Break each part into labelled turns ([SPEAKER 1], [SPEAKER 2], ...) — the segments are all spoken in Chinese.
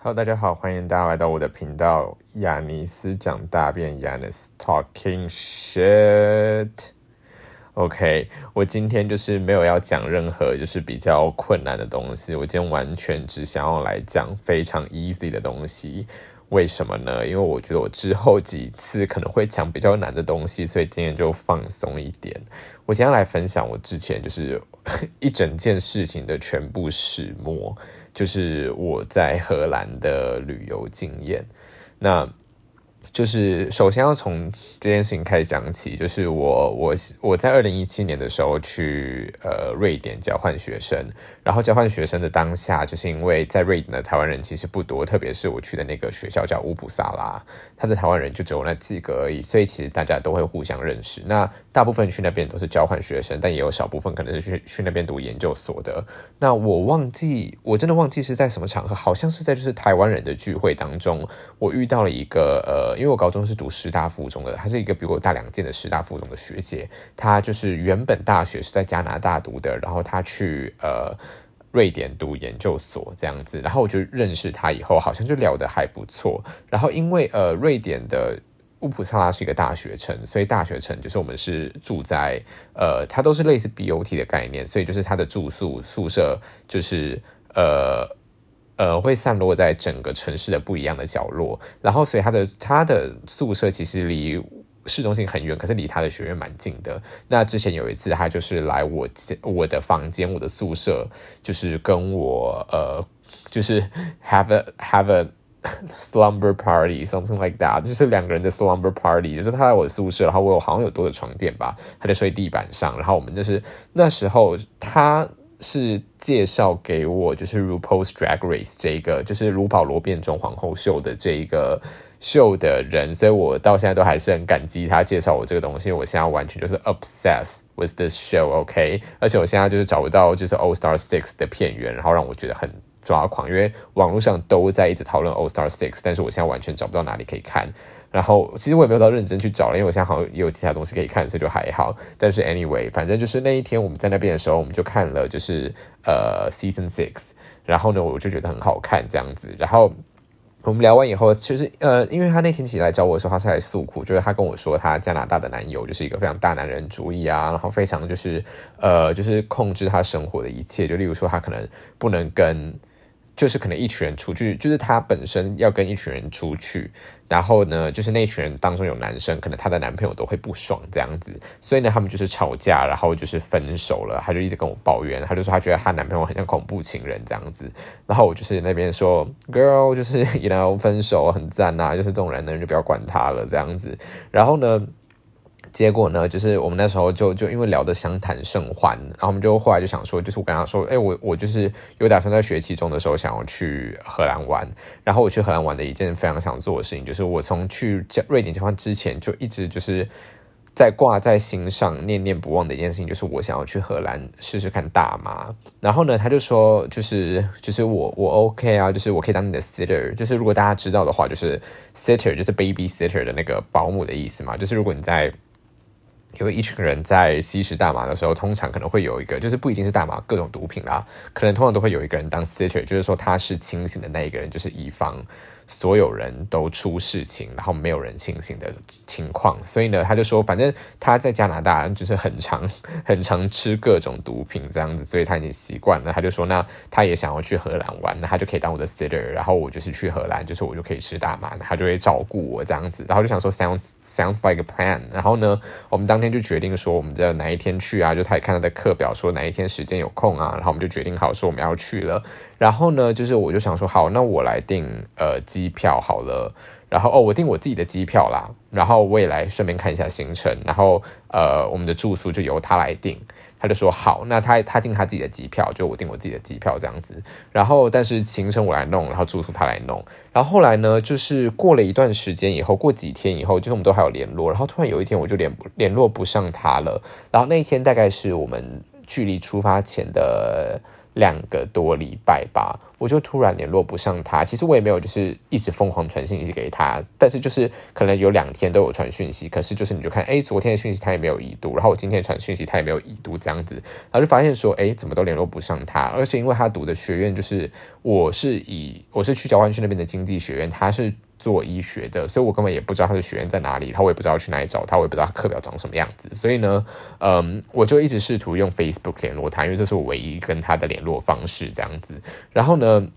[SPEAKER 1] Hello，大家好，欢迎大家来到我的频道亚尼斯讲大便 y a n s Talking Shit。OK，我今天就是没有要讲任何就是比较困难的东西，我今天完全只想要来讲非常 easy 的东西。为什么呢？因为我觉得我之后几次可能会讲比较难的东西，所以今天就放松一点。我今天来分享我之前就是 一整件事情的全部始末，就是我在荷兰的旅游经验。那就是首先要从这件事情开始讲起，就是我我我在二零一七年的时候去呃瑞典交换学生，然后交换学生的当下，就是因为在瑞典的台湾人其实不多，特别是我去的那个学校叫乌普萨拉，他的台湾人就只有那几个而已，所以其实大家都会互相认识。那大部分去那边都是交换学生，但也有少部分可能是去去那边读研究所的。那我忘记，我真的忘记是在什么场合，好像是在就是台湾人的聚会当中，我遇到了一个呃，因为我高中是读师大附中的，她是一个比我大两届的师大附中的学姐，她就是原本大学是在加拿大读的，然后她去呃瑞典读研究所这样子，然后我就认识他以后，好像就聊得还不错。然后因为呃瑞典的乌普萨拉是一个大学城，所以大学城就是我们是住在呃，它都是类似 BOT 的概念，所以就是它的住宿宿舍就是呃。呃，会散落在整个城市的不一样的角落，然后所以他的他的宿舍其实离市中心很远，可是离他的学院蛮近的。那之前有一次，他就是来我我的房间，我的宿舍，就是跟我呃，就是 have a have a slumber party something like that，就是两个人的 slumber party，就是他在我的宿舍，然后我好像有多的床垫吧，他在睡地板上，然后我们就是那时候他。是介绍给我，就是 RuPaul's Drag Race 这一个，就是卢保罗变装皇后秀的这一个秀的人，所以我到现在都还是很感激他介绍我这个东西。我现在完全就是 obsessed with this show，OK？而且我现在就是找不到就是 All Star Six 的片源，然后让我觉得很抓狂，因为网络上都在一直讨论 All Star Six，但是我现在完全找不到哪里可以看。然后其实我也没有到认真去找了，因为我现在好像也有其他东西可以看，所以就还好。但是 anyway，反正就是那一天我们在那边的时候，我们就看了就是呃 season six，然后呢我就觉得很好看这样子。然后我们聊完以后，其实呃，因为他那天起来找我的时候，他是来诉苦，就是他跟我说他加拿大的男友就是一个非常大男人主义啊，然后非常就是呃就是控制他生活的一切，就例如说他可能不能跟。就是可能一群人出去，就是她本身要跟一群人出去，然后呢，就是那群人当中有男生，可能她的男朋友都会不爽这样子，所以呢，他们就是吵架，然后就是分手了。她就一直跟我抱怨，她就说她觉得她男朋友很像恐怖情人这样子。然后我就是那边说，girl，就是 you know 分手很赞啊，就是这种人呢就不要管他了这样子。然后呢？结果呢，就是我们那时候就就因为聊得相谈甚欢，然后我们就后来就想说，就是我跟他说，哎，我我就是有打算在学期中的时候想要去荷兰玩，然后我去荷兰玩的一件非常想做的事情，就是我从去瑞典交换之前就一直就是在挂在心上、念念不忘的一件事情，就是我想要去荷兰试试看大麻。然后呢，他就说，就是就是我我 OK 啊，就是我可以当你的 sitter，就是如果大家知道的话，就是 sitter 就是 baby sitter 的那个保姆的意思嘛，就是如果你在因为一群人在吸食大麻的时候，通常可能会有一个，就是不一定是大麻，各种毒品啦，可能通常都会有一个人当 sitter，就是说他是清醒的那一个人，就是乙方。所有人都出事情，然后没有人清醒的情况，所以呢，他就说，反正他在加拿大就是很常很常吃各种毒品这样子，所以他已经习惯了。他就说，那他也想要去荷兰玩，那他就可以当我的 sitter，然后我就是去荷兰，就是我就可以吃大麻，他就会照顾我这样子。然后就想说，sounds sounds like a plan。然后呢，我们当天就决定说，我们在哪一天去啊？就他也看他的课表，说哪一天时间有空啊，然后我们就决定好说我们要去了。然后呢，就是我就想说，好，那我来订呃机票好了。然后哦，我订我自己的机票啦。然后我也来顺便看一下行程。然后呃，我们的住宿就由他来订。他就说好，那他他订他自己的机票，就我订我自己的机票这样子。然后但是行程我来弄，然后住宿他来弄。然后后来呢，就是过了一段时间以后，过几天以后，就是我们都还有联络。然后突然有一天，我就联联络不上他了。然后那一天大概是我们距离出发前的。两个多礼拜吧，我就突然联络不上他。其实我也没有就是一直疯狂传信息给他，但是就是可能有两天都有传讯息，可是就是你就看，哎，昨天的讯息他也没有已读，然后我今天传讯息他也没有已读，这样子，然后就发现说，哎，怎么都联络不上他，而且因为他读的学院就是我是以我是去交换去那边的经济学院，他是。做医学的，所以我根本也不知道他的学院在哪里，然后我也不知道去哪里找他，我也不知道他课表长什么样子，所以呢，嗯，我就一直试图用 Facebook 联络他，因为这是我唯一跟他的联络方式，这样子，然后呢。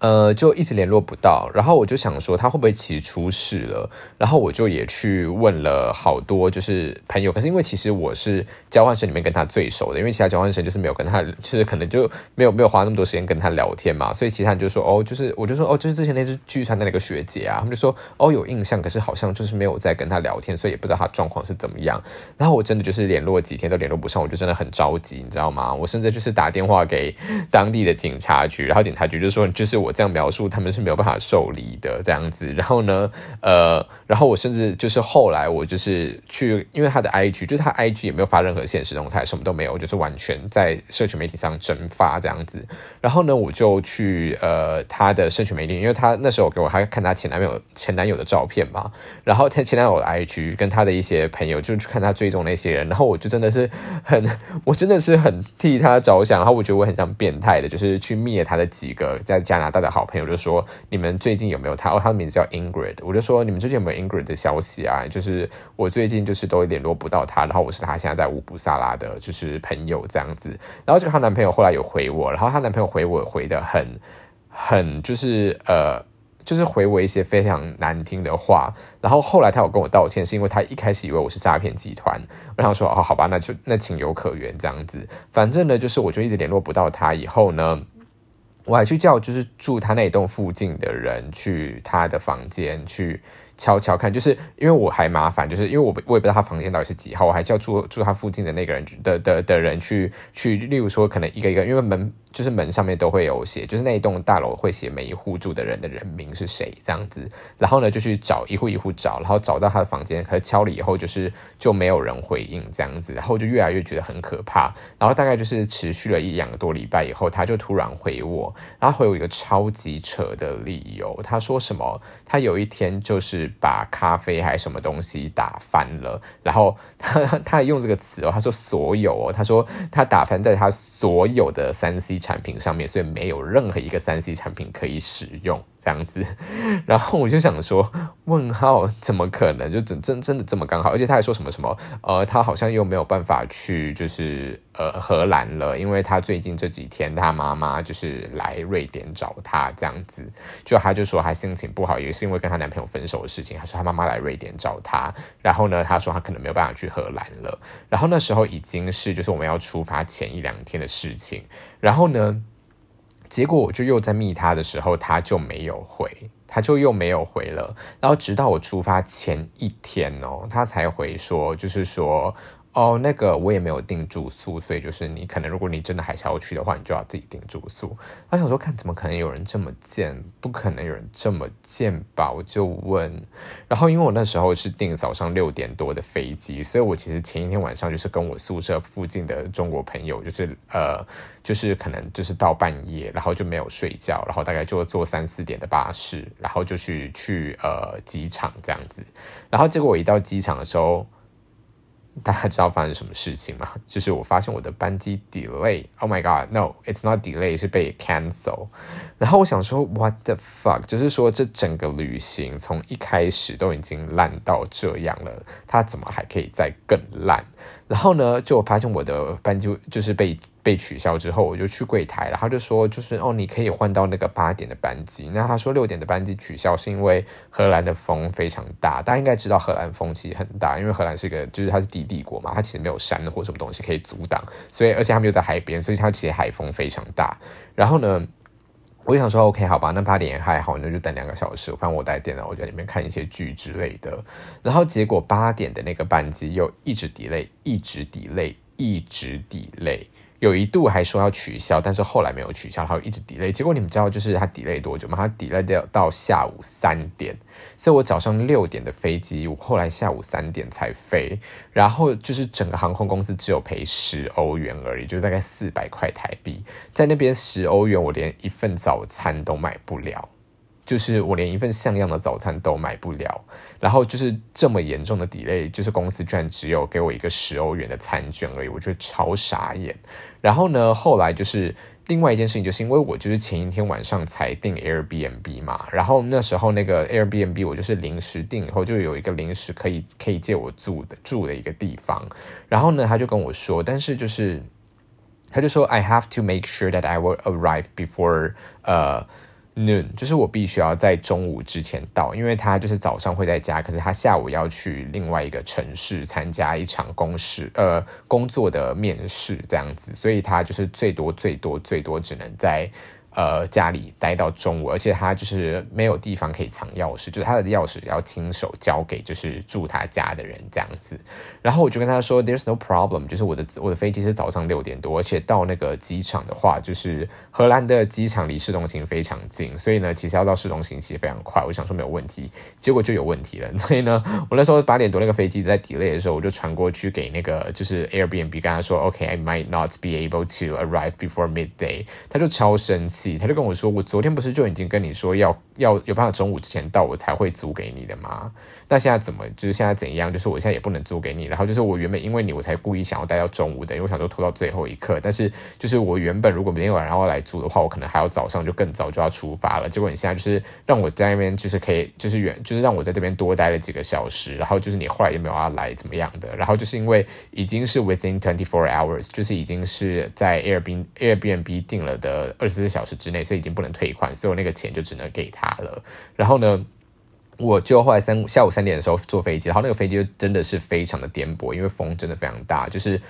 [SPEAKER 1] 呃，就一直联络不到，然后我就想说他会不会其实出事了，然后我就也去问了好多就是朋友，可是因为其实我是交换生里面跟他最熟的，因为其他交换生就是没有跟他，就是可能就没有没有花那么多时间跟他聊天嘛，所以其他人就说哦，就是我就说哦，就是之前那次聚餐的那个学姐啊，他们就说哦有印象，可是好像就是没有再跟他聊天，所以也不知道他状况是怎么样。然后我真的就是联络几天都联络不上，我就真的很着急，你知道吗？我甚至就是打电话给当地的警察局，然后警察局就说就是我。我这样描述，他们是没有办法受理的这样子。然后呢，呃，然后我甚至就是后来我就是去，因为他的 IG 就是他 IG 也没有发任何现实动态，什么都没有，就是完全在社群媒体上蒸发这样子。然后呢，我就去呃他的社群媒体，因为他那时候给我还看他前男友前男友的照片嘛。然后他前男友的 IG 跟他的一些朋友，就去看他追踪那些人。然后我就真的是很，我真的是很替他着想。然后我觉得我很像变态的，就是去灭他的几个在加拿大。的好朋友就说：“你们最近有没有他？哦，他的名字叫 Ingrid。我就说：你们最近有没有 Ingrid 的消息啊？就是我最近就是都联络不到他。然后我是他现在在乌布萨拉的，就是朋友这样子。然后就她男朋友后来有回我，然后她男朋友回我回的很很就是呃，就是回我一些非常难听的话。然后后来他有跟我道歉，是因为他一开始以为我是诈骗集团。我想说：哦，好吧，那就那情有可原这样子。反正呢，就是我就一直联络不到他。以后呢？”我还去叫，就是住他那一栋附近的人去他的房间去。敲敲看，就是因为我还麻烦，就是因为我我也不知道他房间到底是几号，我还叫住住他附近的那个人的的的人去去，例如说可能一个一个，因为门就是门上面都会有写，就是那一栋大楼会写每一户住的人的人名是谁这样子，然后呢就去找一户一户找，然后找到他的房间，可是敲了以后就是就没有人回应这样子，然后就越来越觉得很可怕，然后大概就是持续了一两个多礼拜以后，他就突然回我，然后回我一个超级扯的理由，他说什么？他有一天就是把咖啡还什么东西打翻了，然后他他用这个词哦，他说所有哦，他说他打翻在他所有的三 C 产品上面，所以没有任何一个三 C 产品可以使用。这样子，然后我就想说，问号怎么可能就真真真的这么刚好？而且他还说什么什么，呃，他好像又没有办法去，就是呃荷兰了，因为他最近这几天他妈妈就是来瑞典找他，这样子，就他就说他心情不好，也是因为跟他男朋友分手的事情。他说他妈妈来瑞典找他，然后呢，他说他可能没有办法去荷兰了。然后那时候已经是就是我们要出发前一两天的事情，然后呢。结果我就又在密他的时候，他就没有回，他就又没有回了。然后直到我出发前一天哦，他才回说，就是说。哦，那个我也没有订住宿，所以就是你可能如果你真的还是要去的话，你就要自己订住宿。我想说，看怎么可能有人这么贱？不可能有人这么贱吧？我就问。然后因为我那时候是订早上六点多的飞机，所以我其实前一天晚上就是跟我宿舍附近的中国朋友，就是呃，就是可能就是到半夜，然后就没有睡觉，然后大概就坐三四点的巴士，然后就去去呃机场这样子。然后结果我一到机场的时候。大家知道发生什么事情吗？就是我发现我的班机 delay，Oh my god，No，it's not delay，是被 cancel。然后我想说，What the fuck？就是说这整个旅行从一开始都已经烂到这样了，它怎么还可以再更烂？然后呢，就我发现我的班机就是被。被取消之后，我就去柜台，然后就说，就是哦，你可以换到那个八点的班机。那他说六点的班机取消是因为荷兰的风非常大，大家应该知道荷兰风其实很大，因为荷兰是一个就是它是低地国嘛，它其实没有山或什么东西可以阻挡，所以而且他们又在海边，所以它其实海风非常大。然后呢，我就想说，OK，好吧，那八点还好，那就等两个小时。反正我带电脑，我在里面看一些剧之类的。然后结果八点的那个班机又一直 delay，一直 delay，一直 delay。有一度还说要取消，但是后来没有取消，然后一直 delay。结果你们知道就是它 delay 多久吗？它 delay 掉到下午三点，所以我早上六点的飞机，我后来下午三点才飞，然后就是整个航空公司只有赔十欧元而已，就大概四百块台币，在那边十欧元我连一份早餐都买不了。就是我连一份像样的早餐都买不了，然后就是这么严重的 delay，就是公司居然只有给我一个十欧元的餐券而已，我觉得超傻眼。然后呢，后来就是另外一件事情，就是因为我就是前一天晚上才订 Airbnb 嘛，然后那时候那个 Airbnb 我就是临时订以后，就有一个临时可以可以借我住的住的一个地方，然后呢，他就跟我说，但是就是他就说 I have to make sure that I will arrive before 呃。Noon 就是我必须要在中午之前到，因为他就是早上会在家，可是他下午要去另外一个城市参加一场公事呃工作的面试这样子，所以他就是最多最多最多只能在。呃，家里待到中午，而且他就是没有地方可以藏钥匙，就是他的钥匙要亲手交给就是住他家的人这样子。然后我就跟他说，There's no problem，就是我的我的飞机是早上六点多，而且到那个机场的话，就是荷兰的机场离市中心非常近，所以呢，其实要到市中心其实非常快。我想说没有问题，结果就有问题了。所以呢，我那时候八点多那个飞机在 delay 的时候，我就传过去给那个就是 Airbnb，跟他说，OK，I might not be able to arrive before midday。他就超生气。他就跟我说：“我昨天不是就已经跟你说要要有办法中午之前到，我才会租给你的吗？那现在怎么就是现在怎样？就是我现在也不能租给你。然后就是我原本因为你，我才故意想要待到中午的，因为我想说拖到最后一刻。但是就是我原本如果明天晚上要来租的话，我可能还要早上就更早就要出发了。结果你现在就是让我在那边就是可以就是远就是让我在这边多待了几个小时。然后就是你后来又没有要来怎么样的？然后就是因为已经是 within twenty four hours，就是已经是在 Airbnb Airbnb 定了的二十四小时之内。”所以已经不能退款，所以我那个钱就只能给他了。然后呢，我就后来三下午三点的时候坐飞机，然后那个飞机真的是非常的颠簸，因为风真的非常大，就是。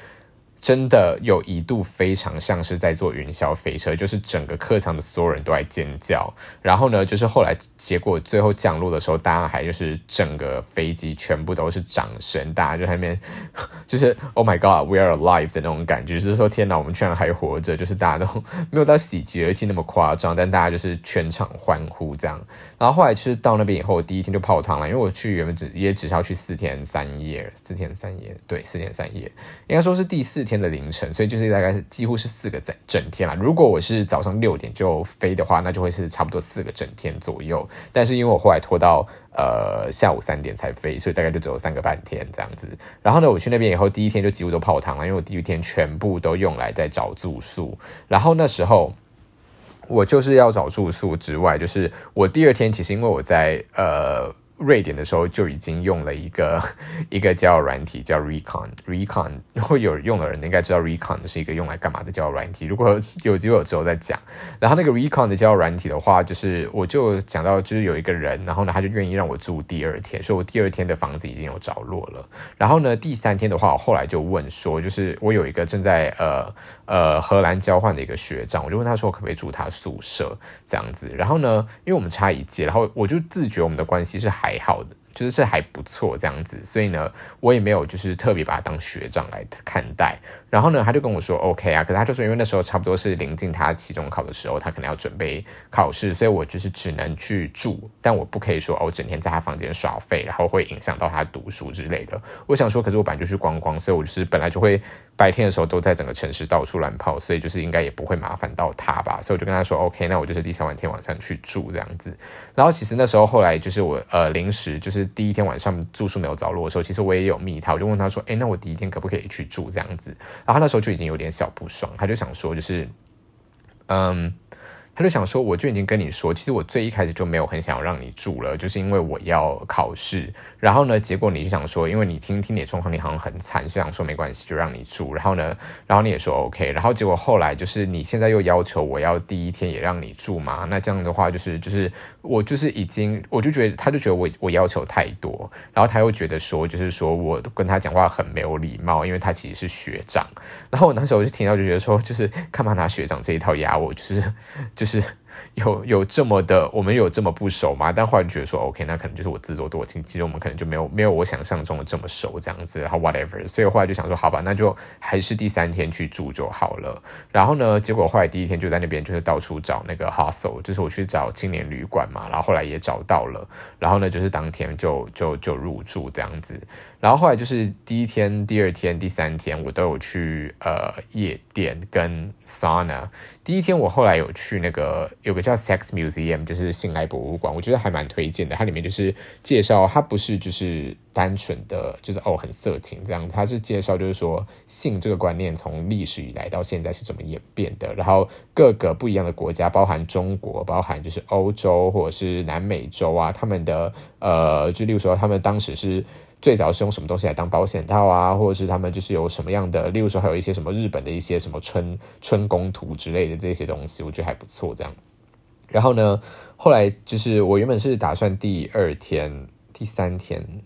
[SPEAKER 1] 真的有一度非常像是在坐云霄飞车，就是整个客舱的所有人都在尖叫。然后呢，就是后来结果最后降落的时候，大家还就是整个飞机全部都是掌声，大家就在那边 就是 Oh my God, we are alive 的那种感觉，就是说天哪，我们居然还活着，就是大家都没有到喜极而泣那么夸张，但大家就是全场欢呼这样。然后后来就是到那边以后，第一天就泡汤了，因为我去原本只也只是要去四天三夜，四天三夜，对，四天三夜，应该说是第四。天的凌晨，所以就是大概是几乎是四个整整天了。如果我是早上六点就飞的话，那就会是差不多四个整天左右。但是因为我后来拖到呃下午三点才飞，所以大概就只有三个半天这样子。然后呢，我去那边以后，第一天就几乎都泡汤了，因为我第一天全部都用来在找住宿。然后那时候我就是要找住宿之外，就是我第二天其实因为我在呃。瑞典的时候就已经用了一个 一个交友软体叫 Recon，Recon，如果有用的人应该知道 Recon 是一个用来干嘛的交友软体。如果有机会之后再讲。然后那个 Recon 的交友软体的话，就是我就讲到就是有一个人，然后呢他就愿意让我住第二天，所以我第二天的房子已经有着落了。然后呢第三天的话，我后来就问说，就是我有一个正在呃呃荷兰交换的一个学长，我就问他说可不可以住他宿舍这样子。然后呢，因为我们差一届，然后我就自觉我们的关系是还。还好的。就是是还不错这样子，所以呢，我也没有就是特别把他当学长来看待。然后呢，他就跟我说 OK 啊，可是他就说因为那时候差不多是临近他期中考的时候，他可能要准备考试，所以我就是只能去住，但我不可以说哦，整天在他房间耍废，然后会影响到他读书之类的。我想说，可是我本来就去观光，所以我就是本来就会白天的时候都在整个城市到处乱跑，所以就是应该也不会麻烦到他吧。所以我就跟他说 OK，那我就是第三晚天晚上去住这样子。然后其实那时候后来就是我呃临时就是。第一天晚上住宿没有着落的时候，其实我也有密他，我就问他说：“哎，那我第一天可不可以去住这样子？”然后他那时候就已经有点小不爽，他就想说，就是，嗯。他就想说，我就已经跟你说，其实我最一开始就没有很想要让你住了，就是因为我要考试。然后呢，结果你就想说，因为你听听你的状况，你好像很惨，就想说没关系，就让你住。然后呢，然后你也说 OK。然后结果后来就是你现在又要求我要第一天也让你住嘛？那这样的话，就是就是我就是已经，我就觉得他就觉得我我要求太多，然后他又觉得说，就是说我跟他讲话很没有礼貌，因为他其实是学长。然后我那时候我就听到就觉得说，就是干嘛拿学长这一套压我，就是就是。是有有这么的，我们有这么不熟吗？但后来觉得说，OK，那可能就是我自作多情，其实我们可能就没有没有我想象中的这么熟这样子，然后 whatever，所以后来就想说，好吧，那就还是第三天去住就好了。然后呢，结果后来第一天就在那边就是到处找那个 hostel，就是我去找青年旅馆嘛，然后后来也找到了，然后呢，就是当天就就就入住这样子。然后后来就是第一天、第二天、第三天，我都有去呃夜店跟 sauna。第一天我后来有去那个有个叫 Sex Museum，就是性爱博物馆，我觉得还蛮推荐的。它里面就是介绍，它不是就是单纯的就是哦很色情这样，它是介绍就是说性这个观念从历史以来到现在是怎么演变的，然后各个不一样的国家，包含中国，包含就是欧洲或者是南美洲啊，他们的呃，就例如说他们当时是。最早是用什么东西来当保险套啊，或者是他们就是有什么样的，例如说还有一些什么日本的一些什么春春宫图之类的这些东西，我觉得还不错。这样，然后呢，后来就是我原本是打算第二天、第三天、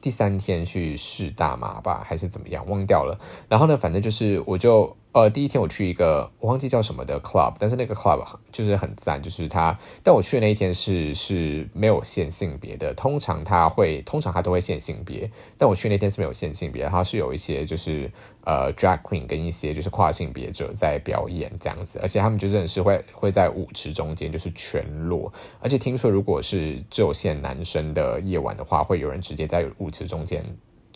[SPEAKER 1] 第三天去试大麻吧，还是怎么样，忘掉了。然后呢，反正就是我就。呃，第一天我去一个我忘记叫什么的 club，但是那个 club 就是很赞，就是它。但我去的那一天是是没有限性别的，通常他会，通常他都会限性别，但我去那天是没有限性别，它是有一些就是呃 drag queen 跟一些就是跨性别者在表演这样子，而且他们就真的是会会在舞池中间就是全裸，而且听说如果是只有限男生的夜晚的话，会有人直接在舞池中间。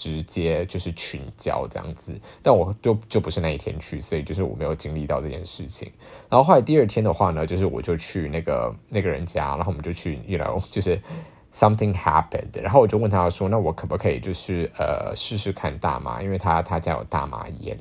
[SPEAKER 1] 直接就是群交这样子，但我就就不是那一天去，所以就是我没有经历到这件事情。然后后来第二天的话呢，就是我就去那个那个人家，然后我们就去，you know，就是 something happened。然后我就问他说，那我可不可以就是呃试试看大麻？因为他他家有大麻烟。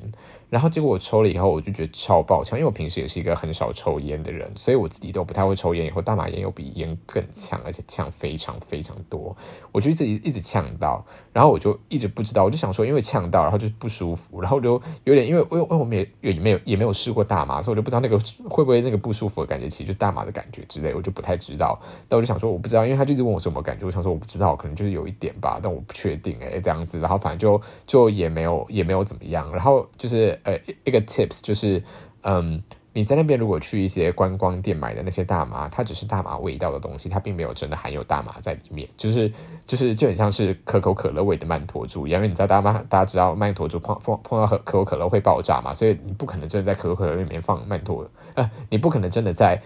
[SPEAKER 1] 然后结果我抽了以后，我就觉得超爆呛，因为我平时也是一个很少抽烟的人，所以我自己都不太会抽烟。以后大麻烟又比烟更呛，而且呛非常非常多，我就一直一直呛到，然后我就一直不知道，我就想说，因为呛到，然后就不舒服，然后就有点，因为因为我们也也没有也没有试过大麻，所以我就不知道那个会不会那个不舒服的感觉，其实就是大麻的感觉之类，我就不太知道。但我就想说，我不知道，因为他就一直问我什么感觉，我想说我不知道，可能就是有一点吧，但我不确定哎，这样子，然后反正就就也没有也没有怎么样，然后就是呃一个。tips 就是，嗯，你在那边如果去一些观光店买的那些大麻，它只是大麻味道的东西，它并没有真的含有大麻在里面，就是就是就很像是可口可乐味的曼陀珠，因为你知道大家大家知道曼陀珠碰碰碰到可可口可乐会爆炸嘛，所以你不可能真的在可口可乐里面放曼陀，呃，你不可能真的在。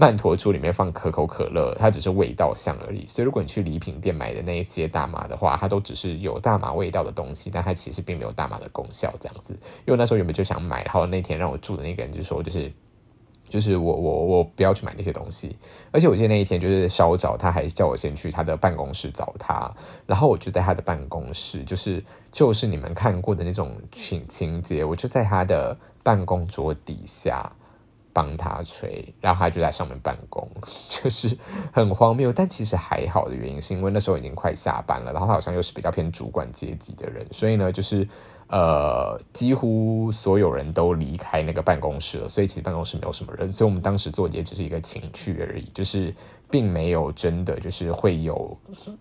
[SPEAKER 1] 曼陀珠里面放可口可乐，它只是味道像而已。所以如果你去礼品店买的那一些大麻的话，它都只是有大麻味道的东西，但它其实并没有大麻的功效。这样子，因为那时候原本就想买，然后那天让我住的那个人就说，就是就是我我我不要去买那些东西。而且我记得那一天就是稍早，他还叫我先去他的办公室找他，然后我就在他的办公室，就是就是你们看过的那种情情节，我就在他的办公桌底下。帮他吹，然后他就在上面办公，就是很荒谬。但其实还好的原因，是因为那时候已经快下班了，然后他好像又是比较偏主管阶级的人，所以呢，就是呃，几乎所有人都离开那个办公室了，所以其实办公室没有什么人，所以我们当时做的也只是一个情趣而已，就是。并没有真的就是会有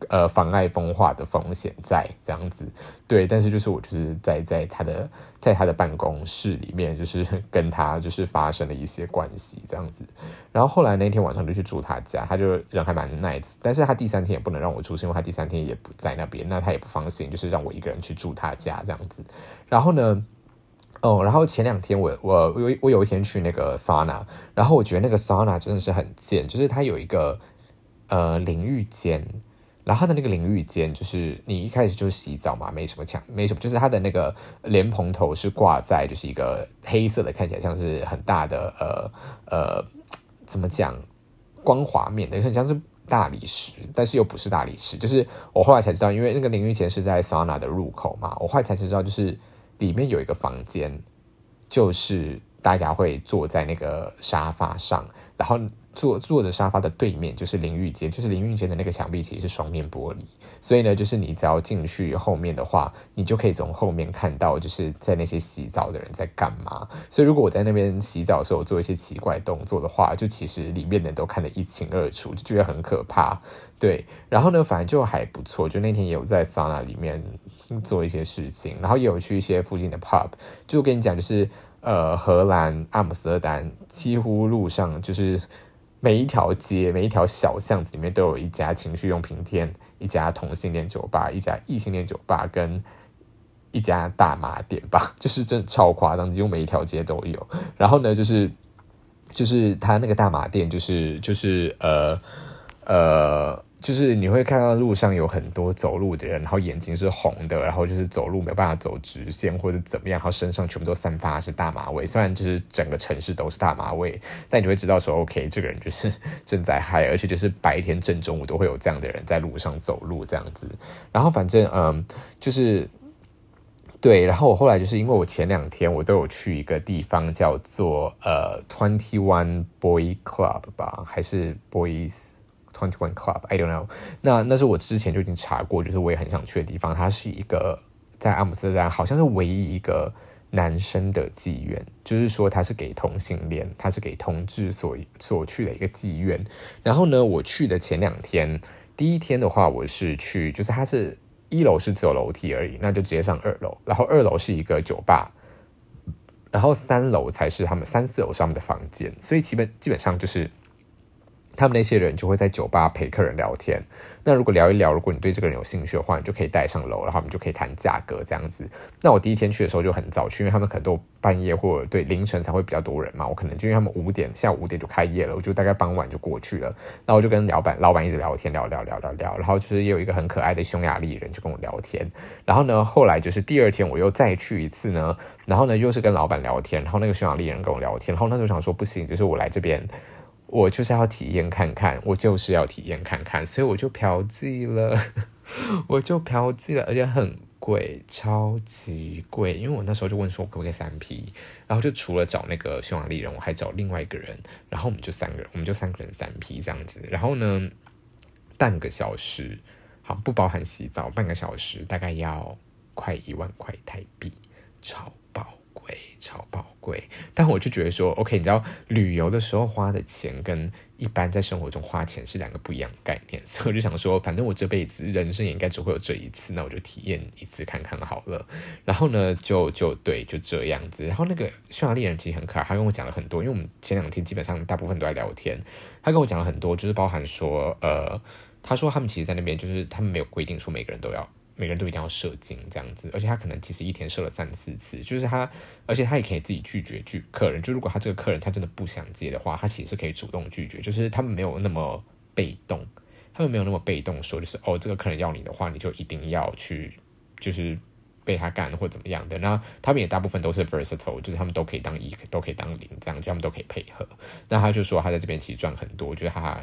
[SPEAKER 1] 呃妨碍风化的风险在这样子，对，但是就是我就是在在他的在他的办公室里面，就是跟他就是发生了一些关系这样子，然后后来那天晚上就去住他家，他就人还蛮 nice，但是他第三天也不能让我住，是因为他第三天也不在那边，那他也不放心，就是让我一个人去住他家这样子，然后呢。哦，然后前两天我我我我有一天去那个桑拿，然后我觉得那个桑拿真的是很贱，就是它有一个呃淋浴间，然后它的那个淋浴间就是你一开始就洗澡嘛，没什么强，没什么，就是它的那个莲蓬头是挂在就是一个黑色的，看起来像是很大的呃呃怎么讲光滑面的，很像是大理石，但是又不是大理石，就是我后来才知道，因为那个淋浴间是在桑拿的入口嘛，我后来才知道就是。里面有一个房间，就是大家会坐在那个沙发上，然后坐坐着沙发的对面就是淋浴间，就是淋浴间的那个墙壁其实是双面玻璃，所以呢，就是你只要进去后面的话，你就可以从后面看到，就是在那些洗澡的人在干嘛。所以如果我在那边洗澡的时候做一些奇怪动作的话，就其实里面的都看得一清二楚，就觉得很可怕。对，然后呢，反正就还不错，就那天也有在桑拿里面。做一些事情，然后也有去一些附近的 pub，就跟你讲，就是呃，荷兰阿姆斯特丹几乎路上就是每一条街、每一条小巷子里面都有一家情趣用品店、一家同性恋酒吧、一家异性恋酒吧跟一家大麻店吧，就是真的超夸张，几乎每一条街都有。然后呢，就是就是他那个大麻店，就是就是呃呃。就是你会看到路上有很多走路的人，然后眼睛是红的，然后就是走路没有办法走直线或者怎么样，然后身上全部都散发是大麻味。虽然就是整个城市都是大麻味，但你就会知道说，OK，这个人就是正在嗨，而且就是白天正中午都会有这样的人在路上走路这样子。然后反正嗯，就是对，然后我后来就是因为我前两天我都有去一个地方叫做呃 Twenty One Boy Club 吧，还是 Boys。Twenty One Club，I don't know。那那是我之前就已经查过，就是我也很想去的地方。它是一个在阿姆斯特丹，好像是唯一一个男生的妓院，就是说它是给同性恋，它是给同志所所去的一个妓院。然后呢，我去的前两天，第一天的话，我是去，就是它是一楼是只有楼梯而已，那就直接上二楼。然后二楼是一个酒吧，然后三楼才是他们三四楼上面的房间，所以基本基本上就是。他们那些人就会在酒吧陪客人聊天。那如果聊一聊，如果你对这个人有兴趣的话，你就可以带上楼，然后我们就可以谈价格这样子。那我第一天去的时候就很早去，因为他们可能都半夜或者对凌晨才会比较多人嘛。我可能就因为他们五点下午五点就开业了，我就大概傍晚就过去了。那我就跟老板老板一直聊天，聊聊聊聊聊。然后就是也有一个很可爱的匈牙利人就跟我聊天。然后呢，后来就是第二天我又再去一次呢，然后呢又是跟老板聊天，然后那个匈牙利人跟我聊天。然后那时候想说不行，就是我来这边。我就是要体验看看，我就是要体验看看，所以我就嫖妓了，我就嫖妓了，而且很贵，超级贵。因为我那时候就问说，可不可以三 P，然后就除了找那个匈牙利人，我还找另外一个人，然后我们就三个人，我们就三个人三 P 这样子。然后呢，半个小时，好不包含洗澡，半个小时大概要快一万块台币，超。贵超宝贵，但我就觉得说，OK，你知道旅游的时候花的钱跟一般在生活中花钱是两个不一样的概念，所以我就想说，反正我这辈子人生也应该只会有这一次，那我就体验一次看看好了。然后呢，就就对，就这样子。然后那个匈牙利人其实很可爱，他跟我讲了很多，因为我们前两天基本上大部分都在聊天，他跟我讲了很多，就是包含说，呃，他说他们其实，在那边就是他们没有规定说每个人都要。每个人都一定要射精这样子，而且他可能其实一天射了三四次，就是他，而且他也可以自己拒绝拒客人。就如果他这个客人他真的不想接的话，他其实是可以主动拒绝。就是他们没有那么被动，他们没有那么被动说，就是哦，这个客人要你的话，你就一定要去，就是。被他干或怎么样的，那他们也大部分都是 versatile，就是他们都可以当一，都可以当零，这样就他们都可以配合。那他就说他在这边其实赚很多，就是他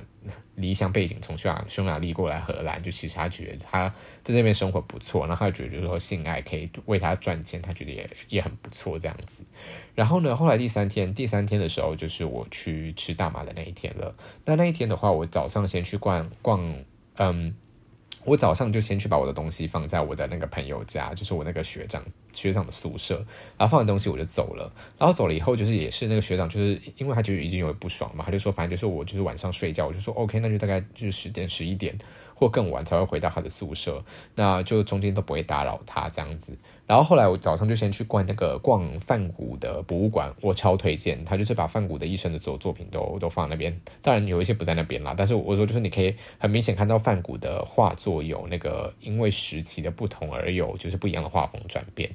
[SPEAKER 1] 离乡背景从匈牙匈牙利过来荷兰，就其实他觉得他在这边生活不错，然后他觉得就是说性爱可以为他赚钱，他觉得也也很不错这样子。然后呢，后来第三天，第三天的时候就是我去吃大麻的那一天了。那那一天的话，我早上先去逛逛，嗯。我早上就先去把我的东西放在我的那个朋友家，就是我那个学长学长的宿舍，然后放完东西我就走了。然后走了以后，就是也是那个学长，就是因为他就已经有不爽嘛，他就说反正就是我就是晚上睡觉，我就说 OK，那就大概就是十点十一点。或更晚才会回到他的宿舍，那就中间都不会打扰他这样子。然后后来我早上就先去逛那个逛范古的博物馆，我超推荐他，就是把范古的一生的所有作品都都放那边。当然有一些不在那边啦，但是我说就是你可以很明显看到范古的画作有那个因为时期的不同而有就是不一样的画风转变。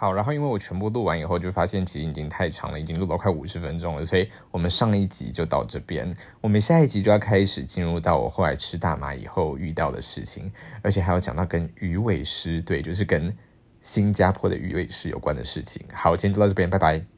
[SPEAKER 1] 好，然后因为我全部录完以后，就发现其实已经太长了，已经录到快五十分钟了，所以我们上一集就到这边，我们下一集就要开始进入到我后来吃大麻以后遇到的事情，而且还要讲到跟鱼尾狮，对，就是跟新加坡的鱼尾狮有关的事情。好，今天就到这边，拜拜。